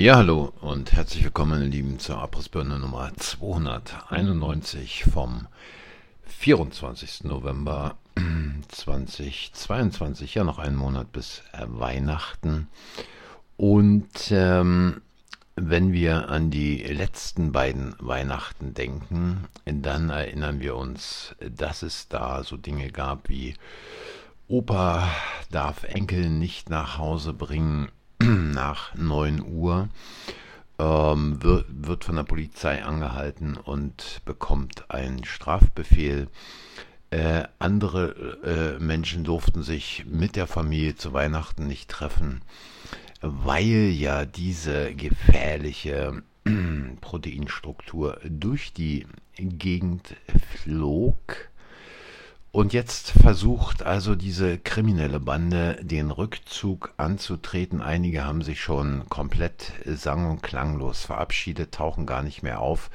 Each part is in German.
Ja, hallo und herzlich willkommen, meine Lieben, zur Abrissbirne Nummer 291 vom 24. November 2022. Ja, noch einen Monat bis äh, Weihnachten. Und ähm, wenn wir an die letzten beiden Weihnachten denken, dann erinnern wir uns, dass es da so Dinge gab wie Opa darf Enkel nicht nach Hause bringen nach 9 Uhr, ähm, wird, wird von der Polizei angehalten und bekommt einen Strafbefehl. Äh, andere äh, Menschen durften sich mit der Familie zu Weihnachten nicht treffen, weil ja diese gefährliche Proteinstruktur durch die Gegend flog und jetzt versucht also diese kriminelle Bande den Rückzug anzutreten. Einige haben sich schon komplett sang- und klanglos verabschiedet, tauchen gar nicht mehr auf,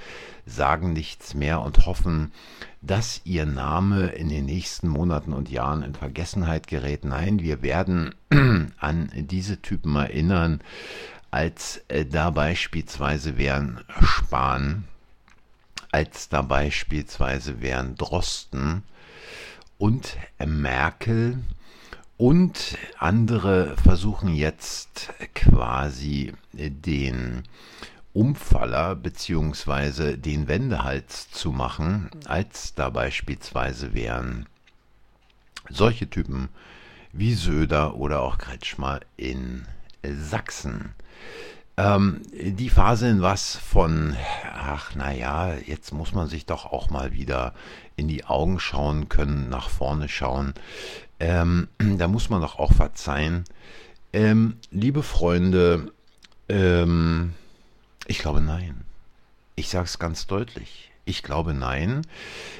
sagen nichts mehr und hoffen, dass ihr Name in den nächsten Monaten und Jahren in Vergessenheit gerät. Nein, wir werden an diese Typen erinnern, als äh, da beispielsweise wären Spahn, als da beispielsweise wären Drosten, und Merkel und andere versuchen jetzt quasi den Umfaller beziehungsweise den Wendehals zu machen, als da beispielsweise wären solche Typen wie Söder oder auch Kretschmer in Sachsen. Ähm, die faseln was von, ach naja, jetzt muss man sich doch auch mal wieder in die Augen schauen können, nach vorne schauen. Ähm, da muss man doch auch verzeihen. Ähm, liebe Freunde, ähm, ich glaube nein. Ich sage es ganz deutlich. Ich glaube nein.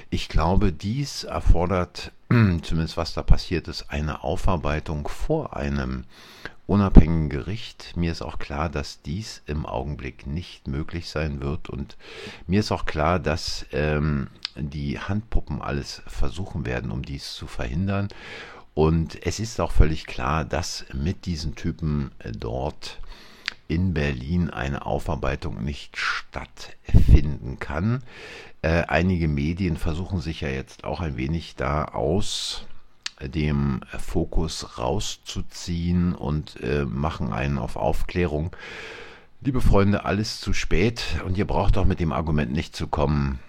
Ich glaube, dies erfordert, zumindest was da passiert ist, eine Aufarbeitung vor einem unabhängigen Gericht. Mir ist auch klar, dass dies im Augenblick nicht möglich sein wird und mir ist auch klar, dass ähm, die Handpuppen alles versuchen werden, um dies zu verhindern. Und es ist auch völlig klar, dass mit diesen Typen äh, dort in Berlin eine Aufarbeitung nicht stattfinden kann. Äh, einige Medien versuchen sich ja jetzt auch ein wenig da aus dem Fokus rauszuziehen und äh, machen einen auf Aufklärung. Liebe Freunde, alles zu spät und ihr braucht auch mit dem Argument nicht zu kommen.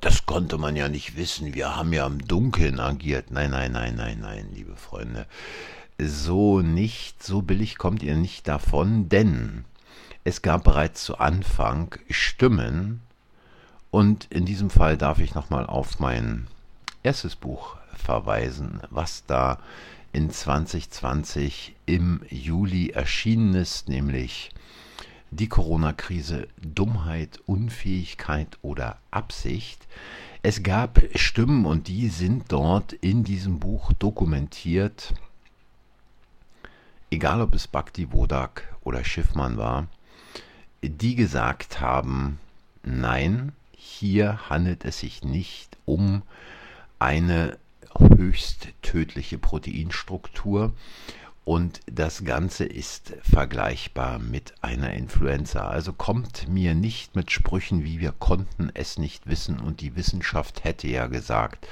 Das konnte man ja nicht wissen. Wir haben ja im Dunkeln agiert. Nein, nein, nein, nein, nein, liebe Freunde. So nicht, so billig kommt ihr nicht davon, denn es gab bereits zu Anfang Stimmen und in diesem Fall darf ich nochmal auf mein erstes Buch verweisen, was da in 2020 im Juli erschienen ist, nämlich die Corona-Krise Dummheit, Unfähigkeit oder Absicht. Es gab Stimmen und die sind dort in diesem Buch dokumentiert, egal ob es Bhakti Wodak oder Schiffmann war, die gesagt haben, nein, hier handelt es sich nicht um eine höchst tödliche Proteinstruktur und das Ganze ist vergleichbar mit einer Influenza. Also kommt mir nicht mit Sprüchen wie wir konnten es nicht wissen und die Wissenschaft hätte ja gesagt.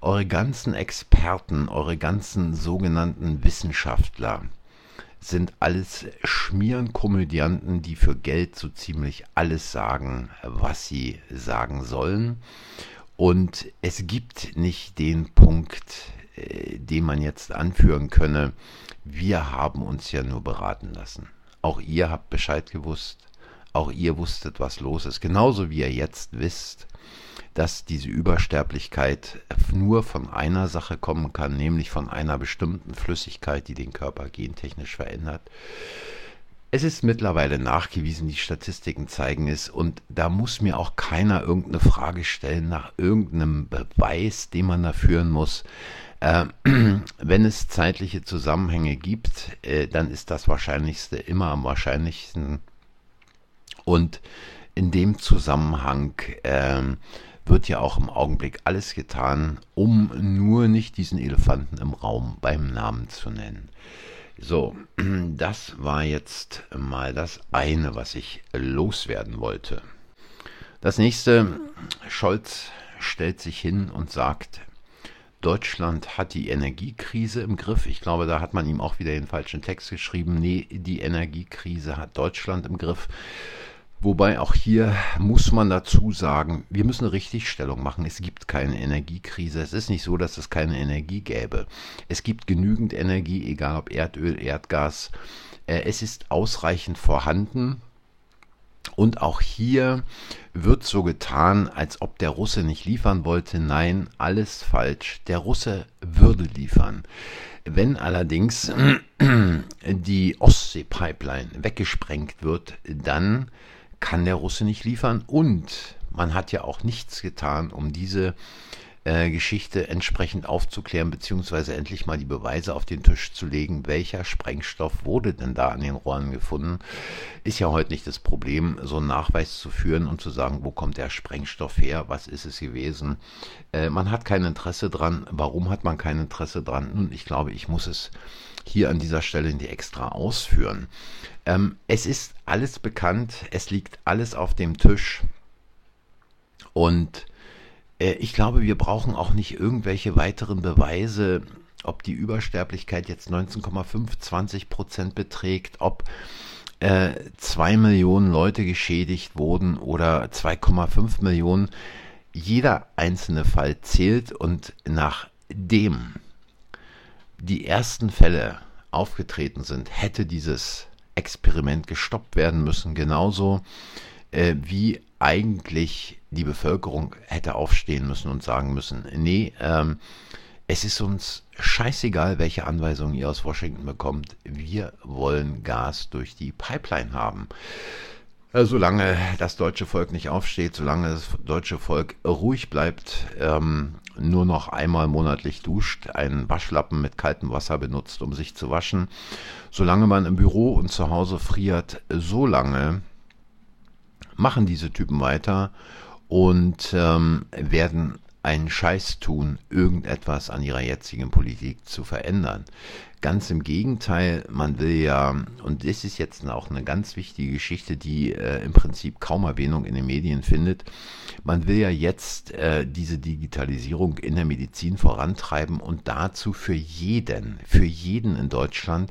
Eure ganzen Experten, eure ganzen sogenannten Wissenschaftler sind alles Schmierenkomödianten, die für Geld so ziemlich alles sagen, was sie sagen sollen. Und es gibt nicht den Punkt, äh, den man jetzt anführen könne, wir haben uns ja nur beraten lassen. Auch ihr habt Bescheid gewusst, auch ihr wusstet, was los ist, genauso wie ihr jetzt wisst, dass diese Übersterblichkeit nur von einer Sache kommen kann, nämlich von einer bestimmten Flüssigkeit, die den Körper gentechnisch verändert. Es ist mittlerweile nachgewiesen, die Statistiken zeigen es, und da muss mir auch keiner irgendeine Frage stellen nach irgendeinem Beweis, den man da führen muss. Äh, wenn es zeitliche Zusammenhänge gibt, äh, dann ist das Wahrscheinlichste immer am wahrscheinlichsten. Und in dem Zusammenhang äh, wird ja auch im Augenblick alles getan, um nur nicht diesen Elefanten im Raum beim Namen zu nennen. So, das war jetzt mal das eine, was ich loswerden wollte. Das nächste, Scholz stellt sich hin und sagt, Deutschland hat die Energiekrise im Griff. Ich glaube, da hat man ihm auch wieder den falschen Text geschrieben. Nee, die Energiekrise hat Deutschland im Griff. Wobei auch hier muss man dazu sagen, wir müssen eine Richtigstellung machen. Es gibt keine Energiekrise. Es ist nicht so, dass es keine Energie gäbe. Es gibt genügend Energie, egal ob Erdöl, Erdgas. Äh, es ist ausreichend vorhanden. Und auch hier wird so getan, als ob der Russe nicht liefern wollte. Nein, alles falsch. Der Russe würde liefern. Wenn allerdings die Ostsee-Pipeline weggesprengt wird, dann kann der Russe nicht liefern. Und man hat ja auch nichts getan, um diese äh, Geschichte entsprechend aufzuklären, beziehungsweise endlich mal die Beweise auf den Tisch zu legen, welcher Sprengstoff wurde denn da an den Rohren gefunden. Ist ja heute nicht das Problem, so einen Nachweis zu führen und zu sagen, wo kommt der Sprengstoff her, was ist es gewesen. Äh, man hat kein Interesse dran. Warum hat man kein Interesse dran? Nun, ich glaube, ich muss es hier an dieser Stelle nicht extra ausführen. Ähm, es ist alles bekannt, es liegt alles auf dem Tisch und ich glaube, wir brauchen auch nicht irgendwelche weiteren Beweise, ob die Übersterblichkeit jetzt 19,5, 20 Prozent beträgt, ob äh, 2 Millionen Leute geschädigt wurden oder 2,5 Millionen. Jeder einzelne Fall zählt und nachdem die ersten Fälle aufgetreten sind, hätte dieses Experiment gestoppt werden müssen, genauso äh, wie eigentlich die Bevölkerung hätte aufstehen müssen und sagen müssen, nee, ähm, es ist uns scheißegal, welche Anweisungen ihr aus Washington bekommt, wir wollen Gas durch die Pipeline haben. Äh, solange das deutsche Volk nicht aufsteht, solange das deutsche Volk ruhig bleibt, ähm, nur noch einmal monatlich duscht, einen Waschlappen mit kaltem Wasser benutzt, um sich zu waschen, solange man im Büro und zu Hause friert, solange machen diese Typen weiter und ähm, werden einen Scheiß tun, irgendetwas an ihrer jetzigen Politik zu verändern. Ganz im Gegenteil, man will ja, und das ist jetzt auch eine ganz wichtige Geschichte, die äh, im Prinzip kaum Erwähnung in den Medien findet, man will ja jetzt äh, diese Digitalisierung in der Medizin vorantreiben und dazu für jeden, für jeden in Deutschland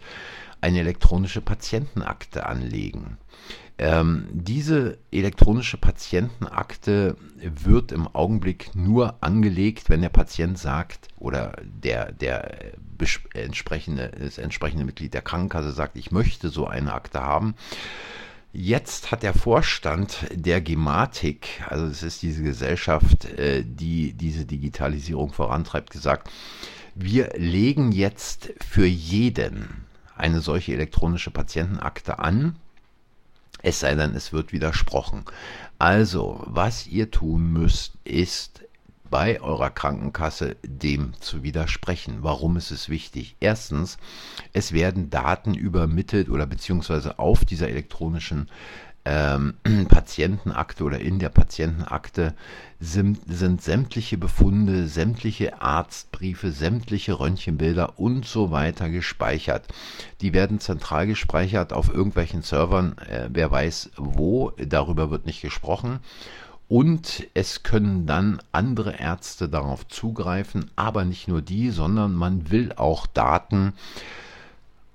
eine elektronische Patientenakte anlegen. Ähm, diese elektronische Patientenakte wird im Augenblick nur angelegt, wenn der Patient sagt oder der, der entsprechende, das entsprechende Mitglied der Krankenkasse sagt, ich möchte so eine Akte haben. Jetzt hat der Vorstand der Gematik, also es ist diese Gesellschaft, äh, die diese Digitalisierung vorantreibt, gesagt, wir legen jetzt für jeden eine solche elektronische Patientenakte an es sei denn, es wird widersprochen. Also, was ihr tun müsst, ist bei eurer Krankenkasse dem zu widersprechen. Warum ist es wichtig? Erstens, es werden Daten übermittelt oder beziehungsweise auf dieser elektronischen ähm, Patientenakte oder in der Patientenakte sind, sind sämtliche Befunde, sämtliche Arztbriefe, sämtliche Röntgenbilder und so weiter gespeichert. Die werden zentral gespeichert auf irgendwelchen Servern, äh, wer weiß wo, darüber wird nicht gesprochen. Und es können dann andere Ärzte darauf zugreifen, aber nicht nur die, sondern man will auch Daten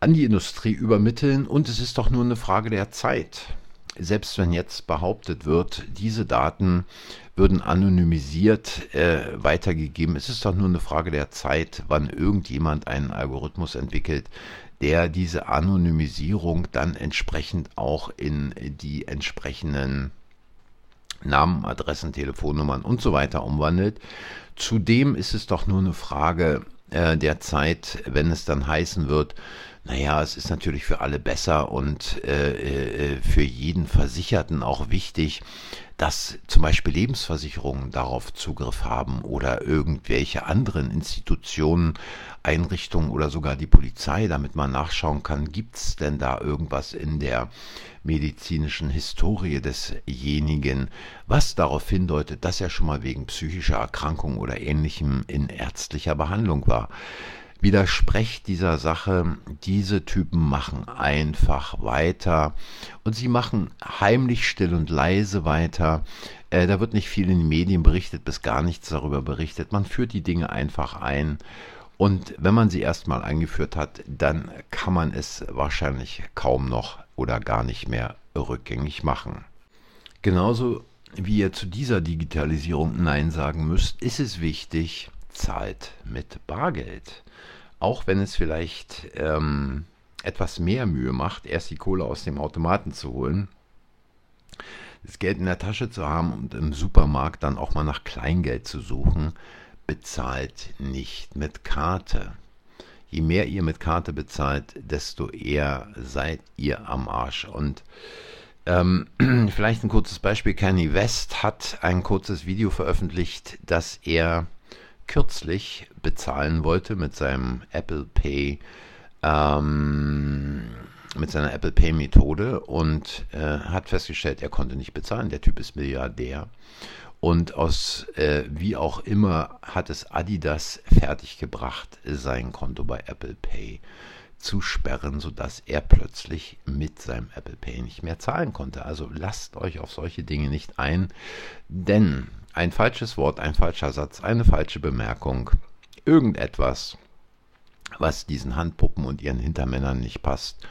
an die Industrie übermitteln und es ist doch nur eine Frage der Zeit selbst wenn jetzt behauptet wird, diese Daten würden anonymisiert äh, weitergegeben, es ist doch nur eine Frage der Zeit, wann irgendjemand einen Algorithmus entwickelt, der diese Anonymisierung dann entsprechend auch in die entsprechenden Namen, Adressen, Telefonnummern und so weiter umwandelt. Zudem ist es doch nur eine Frage äh, der Zeit, wenn es dann heißen wird, naja, es ist natürlich für alle besser und äh, äh, für jeden Versicherten auch wichtig, dass zum Beispiel Lebensversicherungen darauf Zugriff haben oder irgendwelche anderen Institutionen, Einrichtungen oder sogar die Polizei, damit man nachschauen kann, gibt es denn da irgendwas in der medizinischen Historie desjenigen, was darauf hindeutet, dass er schon mal wegen psychischer Erkrankung oder ähnlichem in ärztlicher Behandlung war. Widersprecht dieser Sache. Diese Typen machen einfach weiter. Und sie machen heimlich still und leise weiter. Äh, da wird nicht viel in den Medien berichtet, bis gar nichts darüber berichtet. Man führt die Dinge einfach ein. Und wenn man sie erstmal eingeführt hat, dann kann man es wahrscheinlich kaum noch oder gar nicht mehr rückgängig machen. Genauso wie ihr zu dieser Digitalisierung Nein sagen müsst, ist es wichtig, zahlt mit Bargeld. Auch wenn es vielleicht ähm, etwas mehr Mühe macht, erst die Kohle aus dem Automaten zu holen, das Geld in der Tasche zu haben und im Supermarkt dann auch mal nach Kleingeld zu suchen, bezahlt nicht mit Karte. Je mehr ihr mit Karte bezahlt, desto eher seid ihr am Arsch. Und ähm, vielleicht ein kurzes Beispiel. Kanye West hat ein kurzes Video veröffentlicht, dass er kürzlich bezahlen wollte mit seinem Apple Pay, ähm, mit seiner Apple Pay Methode und äh, hat festgestellt, er konnte nicht bezahlen. Der Typ ist Milliardär. Und aus äh, wie auch immer hat es Adidas fertiggebracht, sein Konto bei Apple Pay zu sperren, sodass er plötzlich mit seinem Apple Pay nicht mehr zahlen konnte. Also lasst euch auf solche Dinge nicht ein, denn ein falsches Wort, ein falscher Satz, eine falsche Bemerkung, irgendetwas, was diesen Handpuppen und ihren Hintermännern nicht passt,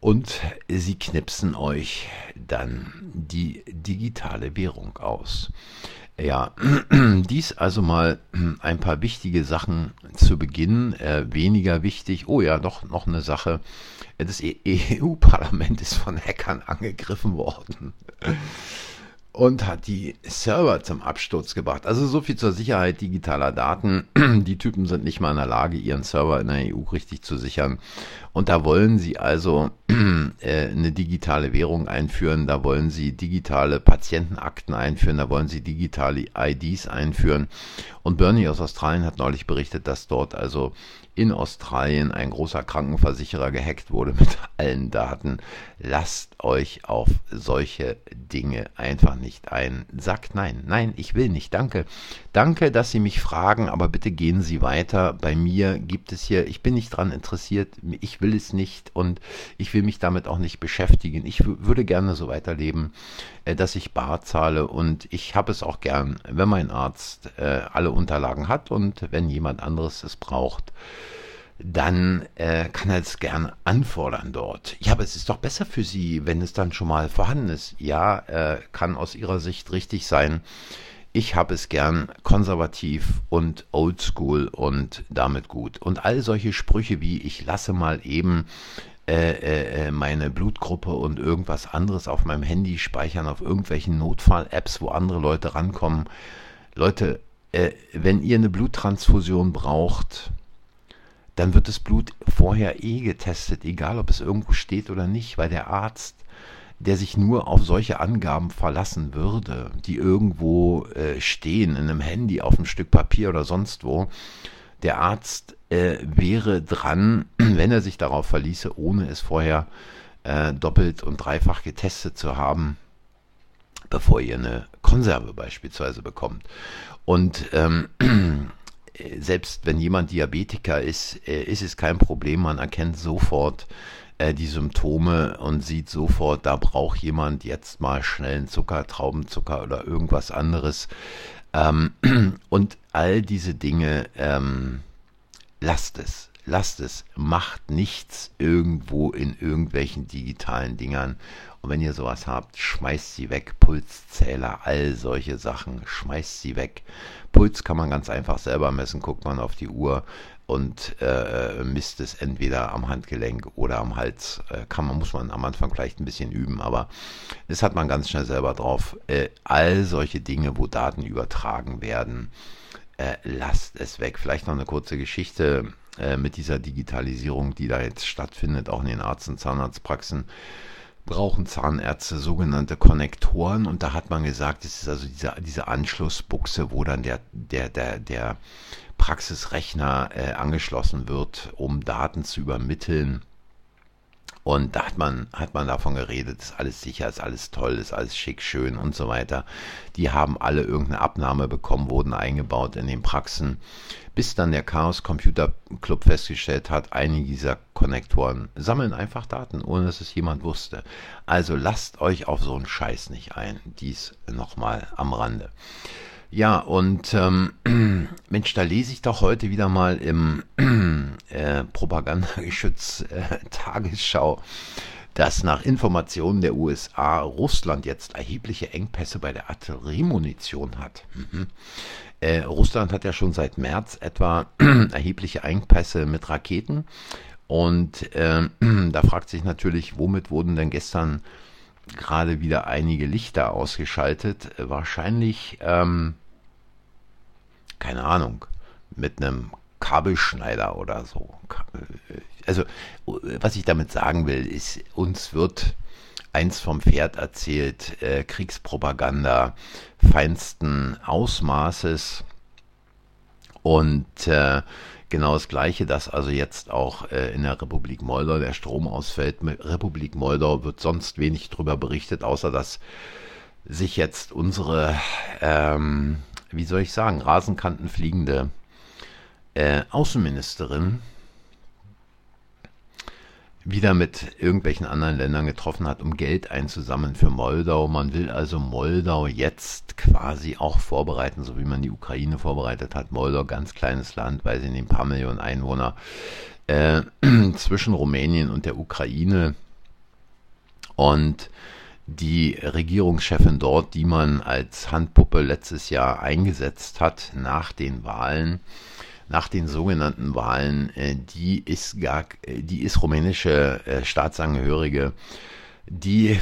und sie knipsen euch dann die digitale Währung aus. Ja, dies also mal ein paar wichtige Sachen zu Beginn. Äh, weniger wichtig, oh ja, doch noch eine Sache. Das EU-Parlament ist von Hackern angegriffen worden und hat die Server zum Absturz gebracht. Also so viel zur Sicherheit digitaler Daten. Die Typen sind nicht mal in der Lage, ihren Server in der EU richtig zu sichern. Und da wollen sie also eine digitale Währung einführen, da wollen sie digitale Patientenakten einführen, da wollen sie digitale IDs einführen. Und Bernie aus Australien hat neulich berichtet, dass dort also in Australien ein großer Krankenversicherer gehackt wurde mit allen Daten. Lasst euch auf solche Dinge einfach nicht ein. Sagt nein, nein, ich will nicht, danke. Danke, dass Sie mich fragen, aber bitte gehen Sie weiter. Bei mir gibt es hier, ich bin nicht daran interessiert, ich will es nicht und ich will mich damit auch nicht beschäftigen. Ich würde gerne so weiterleben, äh, dass ich bar zahle und ich habe es auch gern, wenn mein Arzt äh, alle Unterlagen hat und wenn jemand anderes es braucht dann äh, kann er es gern anfordern dort. Ja, aber es ist doch besser für Sie, wenn es dann schon mal vorhanden ist. Ja, äh, kann aus Ihrer Sicht richtig sein. Ich habe es gern konservativ und oldschool und damit gut. Und all solche Sprüche wie ich lasse mal eben äh, äh, äh, meine Blutgruppe und irgendwas anderes auf meinem Handy speichern, auf irgendwelchen Notfall-Apps, wo andere Leute rankommen. Leute, äh, wenn ihr eine Bluttransfusion braucht, dann wird das Blut vorher eh getestet, egal ob es irgendwo steht oder nicht, weil der Arzt, der sich nur auf solche Angaben verlassen würde, die irgendwo äh, stehen, in einem Handy, auf einem Stück Papier oder sonst wo, der Arzt äh, wäre dran, wenn er sich darauf verließe, ohne es vorher äh, doppelt und dreifach getestet zu haben, bevor ihr eine Konserve beispielsweise bekommt. Und ähm, selbst wenn jemand Diabetiker ist, äh, ist es kein Problem. Man erkennt sofort äh, die Symptome und sieht sofort, da braucht jemand jetzt mal schnellen Zucker, Traubenzucker oder irgendwas anderes. Ähm, und all diese Dinge, ähm, lasst es, lasst es, macht nichts irgendwo in irgendwelchen digitalen Dingern. Und wenn ihr sowas habt, schmeißt sie weg. Pulszähler, all solche Sachen, schmeißt sie weg. Puls kann man ganz einfach selber messen, guckt man auf die Uhr und äh, misst es entweder am Handgelenk oder am Hals. Äh, kann man, muss man am Anfang vielleicht ein bisschen üben, aber das hat man ganz schnell selber drauf. Äh, all solche Dinge, wo Daten übertragen werden, äh, lasst es weg. Vielleicht noch eine kurze Geschichte äh, mit dieser Digitalisierung, die da jetzt stattfindet, auch in den Arzt- und Zahnarztpraxen brauchen Zahnärzte sogenannte Konnektoren und da hat man gesagt, es ist also diese, diese Anschlussbuchse, wo dann der, der, der, der Praxisrechner äh, angeschlossen wird, um Daten zu übermitteln Und da hat man, hat man davon geredet, ist alles sicher, ist alles toll, ist alles schick, schön und so weiter. Die haben alle irgendeine Abnahme bekommen, wurden eingebaut in den Praxen, bis dann der Chaos Computer Club festgestellt hat, einige dieser Konnektoren sammeln einfach Daten, ohne dass es jemand wusste. Also lasst euch auf so einen Scheiß nicht ein. Dies nochmal am Rande. Ja, und ähm, Mensch, da lese ich doch heute wieder mal im äh, Propagandageschütz äh, dass nach Informationen der USA Russland jetzt erhebliche Engpässe bei der Artilleriemunition hat. Mhm. Äh, Russland hat ja schon seit März etwa erhebliche Engpässe mit Raketen. Und äh, da fragt sich natürlich, womit wurden denn gestern gerade wieder einige Lichter ausgeschaltet. Wahrscheinlich, ähm, keine Ahnung, mit einem Kabelschneider oder so. Also, was ich damit sagen will, ist, uns wird eins vom Pferd erzählt, äh, Kriegspropaganda feinsten Ausmaßes und äh, Genau das Gleiche, dass also jetzt auch äh, in der Republik Moldau der Strom ausfällt. Mit Republik Moldau wird sonst wenig darüber berichtet, außer dass sich jetzt unsere, ähm, wie soll ich sagen, rasenkantenfliegende äh, Außenministerin wieder mit irgendwelchen anderen Ländern getroffen hat, um Geld einzusammeln für Moldau. Man will also Moldau jetzt quasi auch vorbereiten, so wie man die Ukraine vorbereitet hat. Moldau, ganz kleines Land, weil sie in ein paar Millionen Einwohner äh, zwischen Rumänien und der Ukraine. Und die Regierungschefin dort, die man als Handpuppe letztes Jahr eingesetzt hat nach den Wahlen, nach den sogenannten Wahlen, äh, die ist gar, äh, die ist rumänische äh, Staatsangehörige, die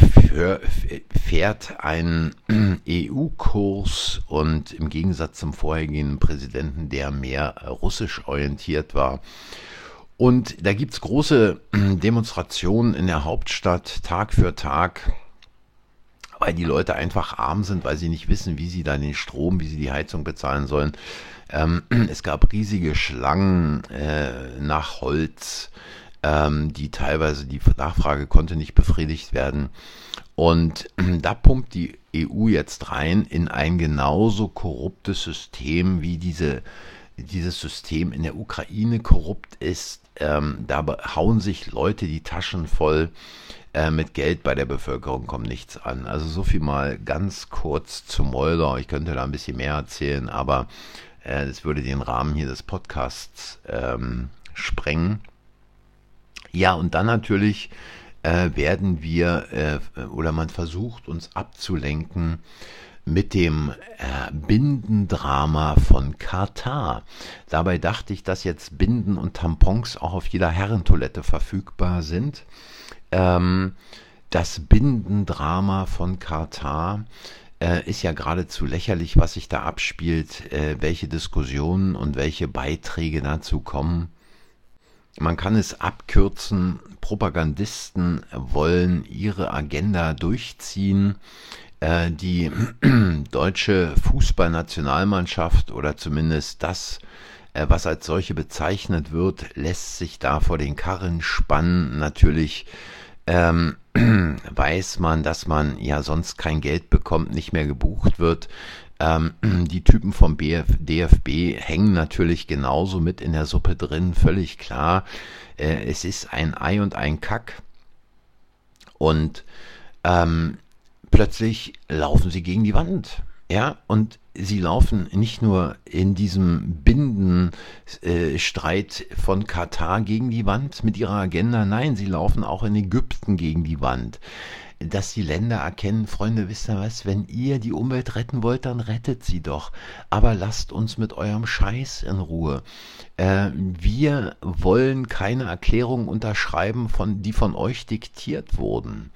fährt einen EU-Kurs und im Gegensatz zum vorhergehenden Präsidenten, der mehr russisch orientiert war. Und da gibt es große Demonstrationen in der Hauptstadt Tag für Tag weil die Leute einfach arm sind, weil sie nicht wissen, wie sie dann den Strom, wie sie die Heizung bezahlen sollen. Ähm, es gab riesige Schlangen äh, nach Holz, ähm, die teilweise die Nachfrage konnte nicht befriedigt werden. Und äh, da pumpt die EU jetzt rein in ein genauso korruptes System, wie diese, dieses System in der Ukraine korrupt ist. Ähm, da hauen sich Leute die Taschen voll äh, mit Geld bei der Bevölkerung kommt nichts an. Also so viel mal ganz kurz zu Moldau. Ich könnte da ein bisschen mehr erzählen, aber äh, das würde den Rahmen hier des Podcasts ähm, sprengen. Ja, und dann natürlich äh, werden wir äh, oder man versucht uns abzulenken mit dem äh, Bindendrama von Katar. Dabei dachte ich, dass jetzt Binden und Tampons auch auf jeder Herrentoilette verfügbar sind. Ähm, das Bindendrama von Katar äh, ist ja geradezu lächerlich, was sich da abspielt, äh, welche Diskussionen und welche Beiträge dazu kommen. Man kann es abkürzen, Propagandisten wollen ihre Agenda durchziehen. Äh, die deutsche Fußballnationalmannschaft oder zumindest das, äh, was als solche bezeichnet wird, lässt sich da vor den Karren spannen. Natürlich ähm, weiß man, dass man ja sonst kein Geld bekommt, nicht mehr gebucht wird. Ähm, die Typen vom BF, DFB hängen natürlich genauso mit in der Suppe drin, völlig klar. Äh, es ist ein Ei und ein Kack. Und ähm, plötzlich laufen sie gegen die Wand. Ja, und sie laufen nicht nur in diesem Bindenstreit äh, von Katar gegen die Wand mit ihrer Agenda, nein, sie laufen auch in Ägypten gegen die Wand dass die Länder erkennen, Freunde, wisst ihr was, wenn ihr die Umwelt retten wollt, dann rettet sie doch. Aber lasst uns mit eurem Scheiß in Ruhe. Äh, wir wollen keine Erklärungen unterschreiben, von, die von euch diktiert wurden.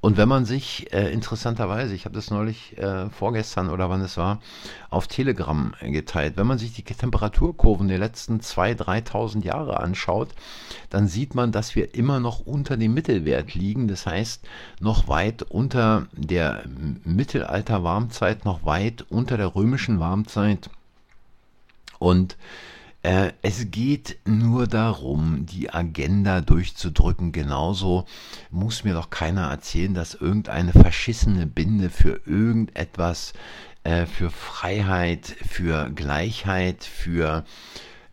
Und wenn man sich äh, interessanterweise, ich habe das neulich äh, vorgestern oder wann es war, auf Telegram geteilt, wenn man sich die Temperaturkurven der letzten 2.000, 3.000 Jahre anschaut, dann sieht man, dass wir immer noch unter dem Mittelwert liegen. Das heißt, noch weit unter der Mittelalter-Warmzeit, noch weit unter der römischen Warmzeit. Und Äh, es geht nur darum, die Agenda durchzudrücken. Genauso muss mir doch keiner erzählen, dass irgendeine verschissene Binde für irgendetwas, äh, für Freiheit, für Gleichheit, für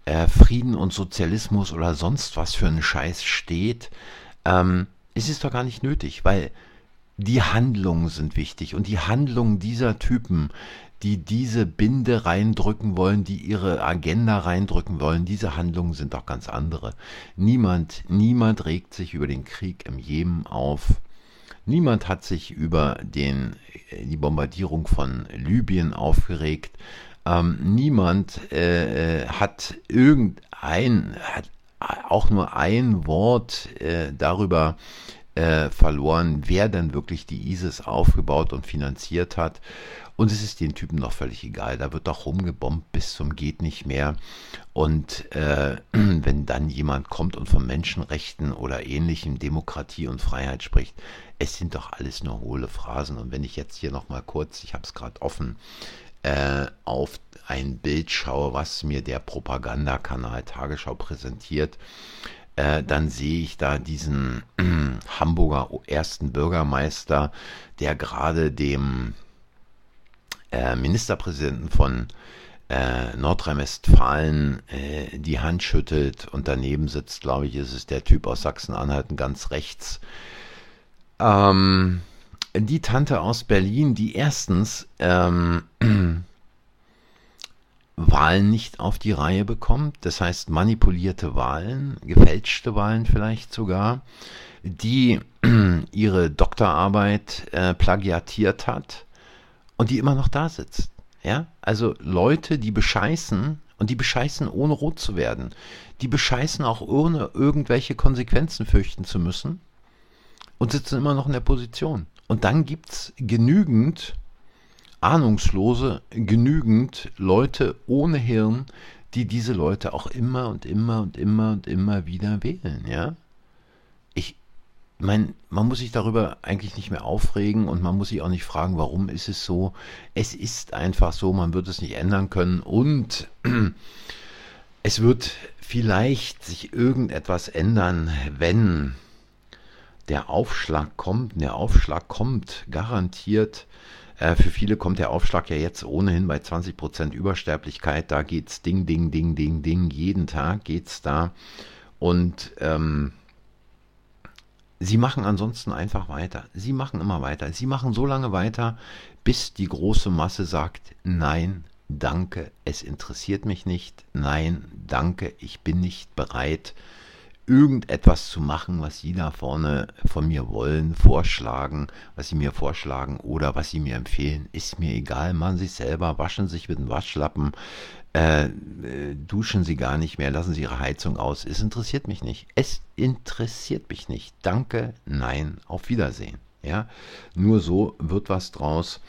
äh, Frieden und Sozialismus oder sonst was für einen Scheiß steht. Ähm, es doch gar nicht nötig, weil die Handlungen sind wichtig und die Handlungen dieser Typen, die diese Binde reindrücken wollen, die ihre Agenda reindrücken wollen, diese Handlungen sind doch ganz andere. Niemand, niemand regt sich über den Krieg im Jemen auf. Niemand hat sich über den, die Bombardierung von Libyen aufgeregt. Ähm, niemand äh, äh hat irgendein, hat auch nur ein Wort äh, darüber äh, verloren, wer denn wirklich die ISIS aufgebaut und finanziert hat. Und es ist den Typen noch völlig egal. Da wird doch rumgebombt bis zum geht nicht mehr. Und äh, wenn dann jemand kommt und von Menschenrechten oder ähnlichem Demokratie und Freiheit spricht, es sind doch alles nur hohle Phrasen. Und wenn ich jetzt hier noch mal kurz, ich habe es gerade offen, äh, auf ein Bild schaue, was mir der Propagandakanal Tagesschau präsentiert, äh, dann sehe ich da diesen äh, Hamburger ersten Bürgermeister, der gerade dem äh, Ministerpräsidenten von äh, Nordrhein-Westfalen äh, die Hand schüttelt und daneben sitzt, glaube ich, ist es der Typ aus Sachsen-Anhalt ganz rechts. Ähm, die Tante aus Berlin, die erstens ähm, Wahlen nicht auf die Reihe bekommt, das heißt manipulierte Wahlen, gefälschte Wahlen vielleicht sogar, die ihre Doktorarbeit äh, plagiatiert hat und die immer noch da sitzt. Ja, also Leute, die bescheißen und die bescheißen ohne rot zu werden, die bescheißen auch ohne irgendwelche Konsequenzen fürchten zu müssen und sitzen immer noch in der Position. Und dann gibt es genügend Ahnungslose, genügend Leute ohne Hirn, die diese Leute auch immer und immer und immer und immer wieder wählen, ja. Ich meine, man muss sich darüber eigentlich nicht mehr aufregen und man muss sich auch nicht fragen, warum ist es so. Es ist einfach so, man wird es nicht ändern können und es wird vielleicht sich irgendetwas ändern, wenn der Aufschlag kommt. Der Aufschlag kommt garantiert. Äh, für viele kommt der Aufschlag ja jetzt ohnehin bei 20% Übersterblichkeit. Da geht's ding, ding, ding, ding, ding. Jeden Tag geht's da. Und ähm, sie machen ansonsten einfach weiter. Sie machen immer weiter. Sie machen so lange weiter, bis die große Masse sagt, nein, danke, es interessiert mich nicht. Nein, danke, ich bin nicht bereit irgendetwas zu machen, was Sie da vorne von mir wollen, vorschlagen, was Sie mir vorschlagen oder was Sie mir empfehlen, ist mir egal. Machen Sie es selber, waschen sich mit dem Waschlappen, äh, äh, duschen Sie gar nicht mehr, lassen Sie Ihre Heizung aus. Es interessiert mich nicht. Es interessiert mich nicht. Danke, nein, auf Wiedersehen. Ja, nur so wird was draus.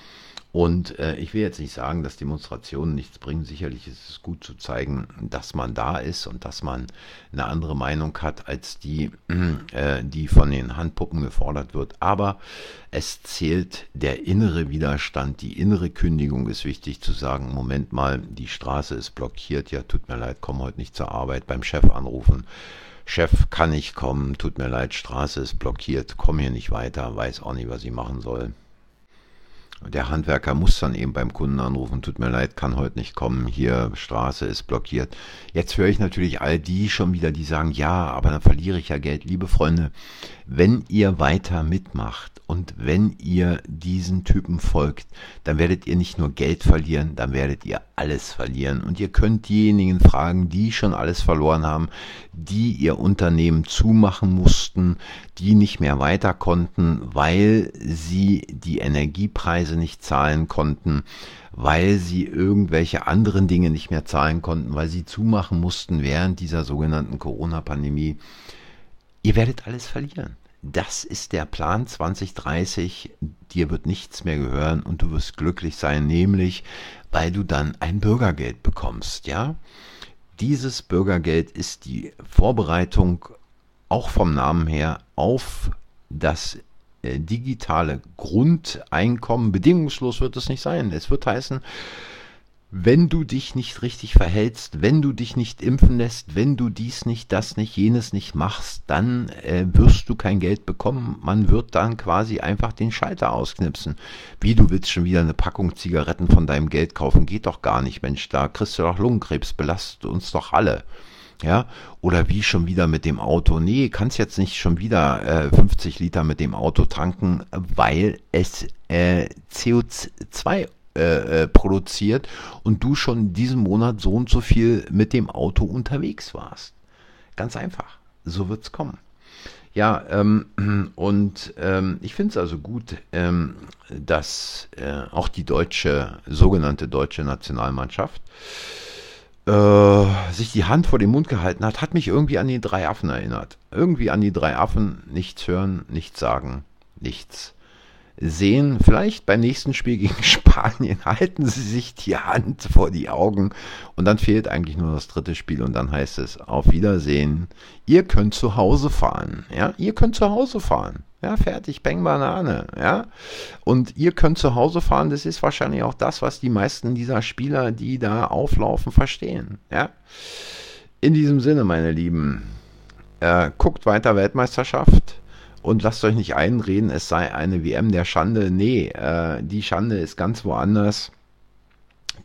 Und äh, ich will jetzt nicht sagen, dass Demonstrationen nichts bringen. Sicherlich ist es gut zu zeigen, dass man da ist und dass man eine andere Meinung hat als die, äh, die von den Handpuppen gefordert wird. Aber es zählt der innere Widerstand, die innere Kündigung ist wichtig zu sagen, Moment mal, die Straße ist blockiert, ja, tut mir leid, komm heute nicht zur Arbeit, beim Chef anrufen. Chef kann nicht kommen, tut mir leid, Straße ist blockiert, komm hier nicht weiter, weiß auch nicht, was ich machen soll. Der Handwerker muss dann eben beim Kunden anrufen, tut mir leid, kann heute nicht kommen, hier Straße ist blockiert. Jetzt höre ich natürlich all die schon wieder, die sagen, ja, aber dann verliere ich ja Geld. Liebe Freunde, wenn ihr weiter mitmacht und wenn ihr diesen Typen folgt, dann werdet ihr nicht nur Geld verlieren, dann werdet ihr alles verlieren. Und ihr könnt diejenigen fragen, die schon alles verloren haben, die ihr Unternehmen zumachen mussten, die nicht mehr weiter konnten, weil sie die Energiepreise nicht zahlen konnten, weil sie irgendwelche anderen Dinge nicht mehr zahlen konnten, weil sie zumachen mussten während dieser sogenannten Corona-Pandemie. Ihr werdet alles verlieren. Das ist der Plan 2030. Dir wird nichts mehr gehören und du wirst glücklich sein, nämlich weil du dann ein Bürgergeld bekommst, ja? Dieses Bürgergeld ist die Vorbereitung auch vom Namen her auf das digitale Grundeinkommen. Bedingungslos wird es nicht sein. Es wird heißen, wenn du dich nicht richtig verhältst, wenn du dich nicht impfen lässt, wenn du dies nicht, das nicht, jenes nicht machst, dann äh, wirst du kein Geld bekommen. Man wird dann quasi einfach den Schalter ausknipsen. Wie du willst schon wieder eine Packung Zigaretten von deinem Geld kaufen, geht doch gar nicht, Mensch, da kriegst du doch Lungenkrebs, belastet uns doch alle. Ja, oder wie schon wieder mit dem Auto. Nee, kannst jetzt nicht schon wieder äh, 50 Liter mit dem Auto tanken, weil es äh, CO2 äh, äh, produziert und du schon diesen Monat so und so viel mit dem Auto unterwegs warst. Ganz einfach. So wird es kommen. Ja, ähm, und ähm, ich finde es also gut, ähm, dass äh, auch die deutsche, sogenannte deutsche Nationalmannschaft äh, sich die Hand vor den Mund gehalten hat, hat mich irgendwie an die drei Affen erinnert. Irgendwie an die drei Affen, nichts hören, nichts sagen, nichts sehen. Vielleicht beim nächsten Spiel gegen Spanien halten sie sich die Hand vor die Augen und dann fehlt eigentlich nur das dritte Spiel und dann heißt es auf Wiedersehen. Ihr könnt zu Hause fahren. Ja, ihr könnt zu Hause fahren. Ja, fertig, Bang Banane, ja. Und ihr könnt zu Hause fahren, das ist wahrscheinlich auch das, was die meisten dieser Spieler, die da auflaufen, verstehen, ja. In diesem Sinne, meine Lieben, äh, guckt weiter Weltmeisterschaft und lasst euch nicht einreden, es sei eine WM der Schande. Nee, äh, die Schande ist ganz woanders.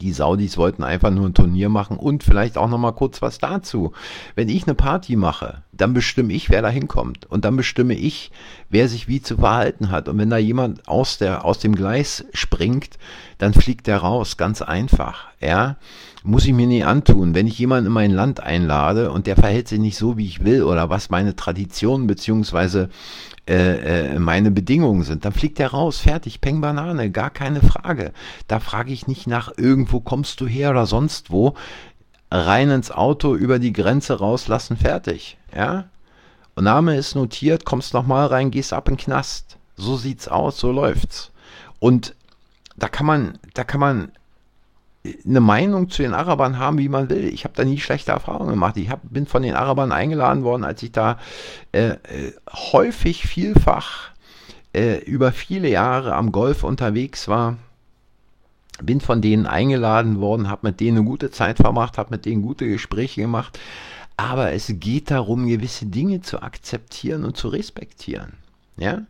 Die Saudis wollten einfach nur ein Turnier machen und vielleicht auch noch mal kurz was dazu. Wenn ich eine Party mache, dann bestimme ich, wer da hinkommt und dann bestimme ich, wer sich wie zu verhalten hat. Und wenn da jemand aus der aus dem Gleis springt, dann fliegt der raus, ganz einfach. Ja, muss ich mir nie antun. Wenn ich jemanden in mein Land einlade und der verhält sich nicht so, wie ich will oder was meine Traditionen beziehungsweise äh, äh, meine Bedingungen sind, dann fliegt er raus, fertig, Peng Banane, gar keine Frage. Da frage ich nicht nach, irgendwo kommst du her oder sonst wo. Rein ins Auto, über die Grenze rauslassen, fertig. Ja? Und Name ist notiert, kommst nochmal rein, gehst ab in den Knast. So sieht's aus, so läuft's. Und da kann man, da kann man eine Meinung zu den Arabern haben, wie man will. Ich habe da nie schlechte Erfahrungen gemacht. Ich hab, bin von den Arabern eingeladen worden, als ich da äh, äh, häufig, vielfach äh, über viele Jahre am Golf unterwegs war. Bin von denen eingeladen worden, habe mit denen eine gute Zeit verbracht, habe mit denen gute Gespräche gemacht. Aber es geht darum, gewisse Dinge zu akzeptieren und zu respektieren. Ja?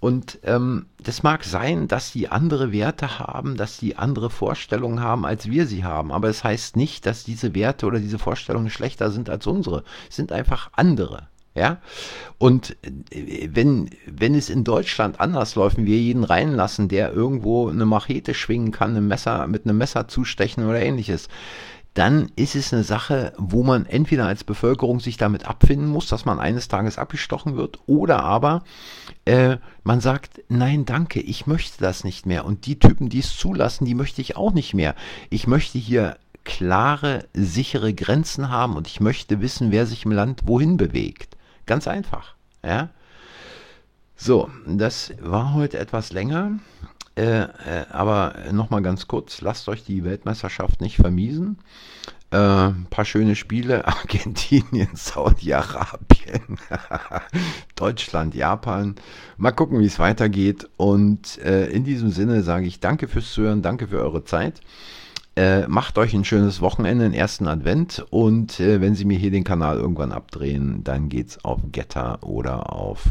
Und ähm, das mag sein, dass die andere Werte haben, dass die andere Vorstellungen haben, als wir sie haben. Aber es das heißt nicht, dass diese Werte oder diese Vorstellungen schlechter sind als unsere. Es sind einfach andere. Ja, und äh, wenn, wenn es in Deutschland anders läuft, wir jeden reinlassen, der irgendwo eine Machete schwingen kann, ein Messer, mit einem Messer zustechen oder ähnliches, dann ist es eine Sache, wo man entweder als Bevölkerung sich damit abfinden muss, dass man eines Tages abgestochen wird, oder aber äh, man sagt, nein, danke, ich möchte das nicht mehr. Und die Typen, die es zulassen, die möchte ich auch nicht mehr. Ich möchte hier klare, sichere Grenzen haben und ich möchte wissen, wer sich im Land wohin bewegt. Ganz einfach. Ja. So, das war heute etwas länger. Äh, äh, aber nochmal ganz kurz, lasst euch die Weltmeisterschaft nicht vermiesen. Äh, paar schöne Spiele, Argentinien, Saudi-Arabien, Deutschland, Japan. Mal gucken, wie es weitergeht. Und äh, in diesem Sinne sage ich danke fürs Zuhören, danke für eure Zeit. Äh, macht euch ein schönes Wochenende, den ersten Advent. Und äh, wenn Sie mir hier den Kanal irgendwann abdrehen, dann geht's auf Getter oder auf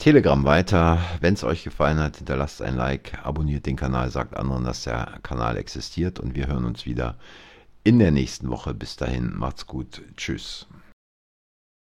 Telegram weiter. Wenn es euch gefallen hat, hinterlasst ein Like, abonniert den Kanal, sagt anderen, dass der Kanal existiert und wir hören uns wieder in der nächsten Woche. Bis dahin, macht's gut. Tschüss.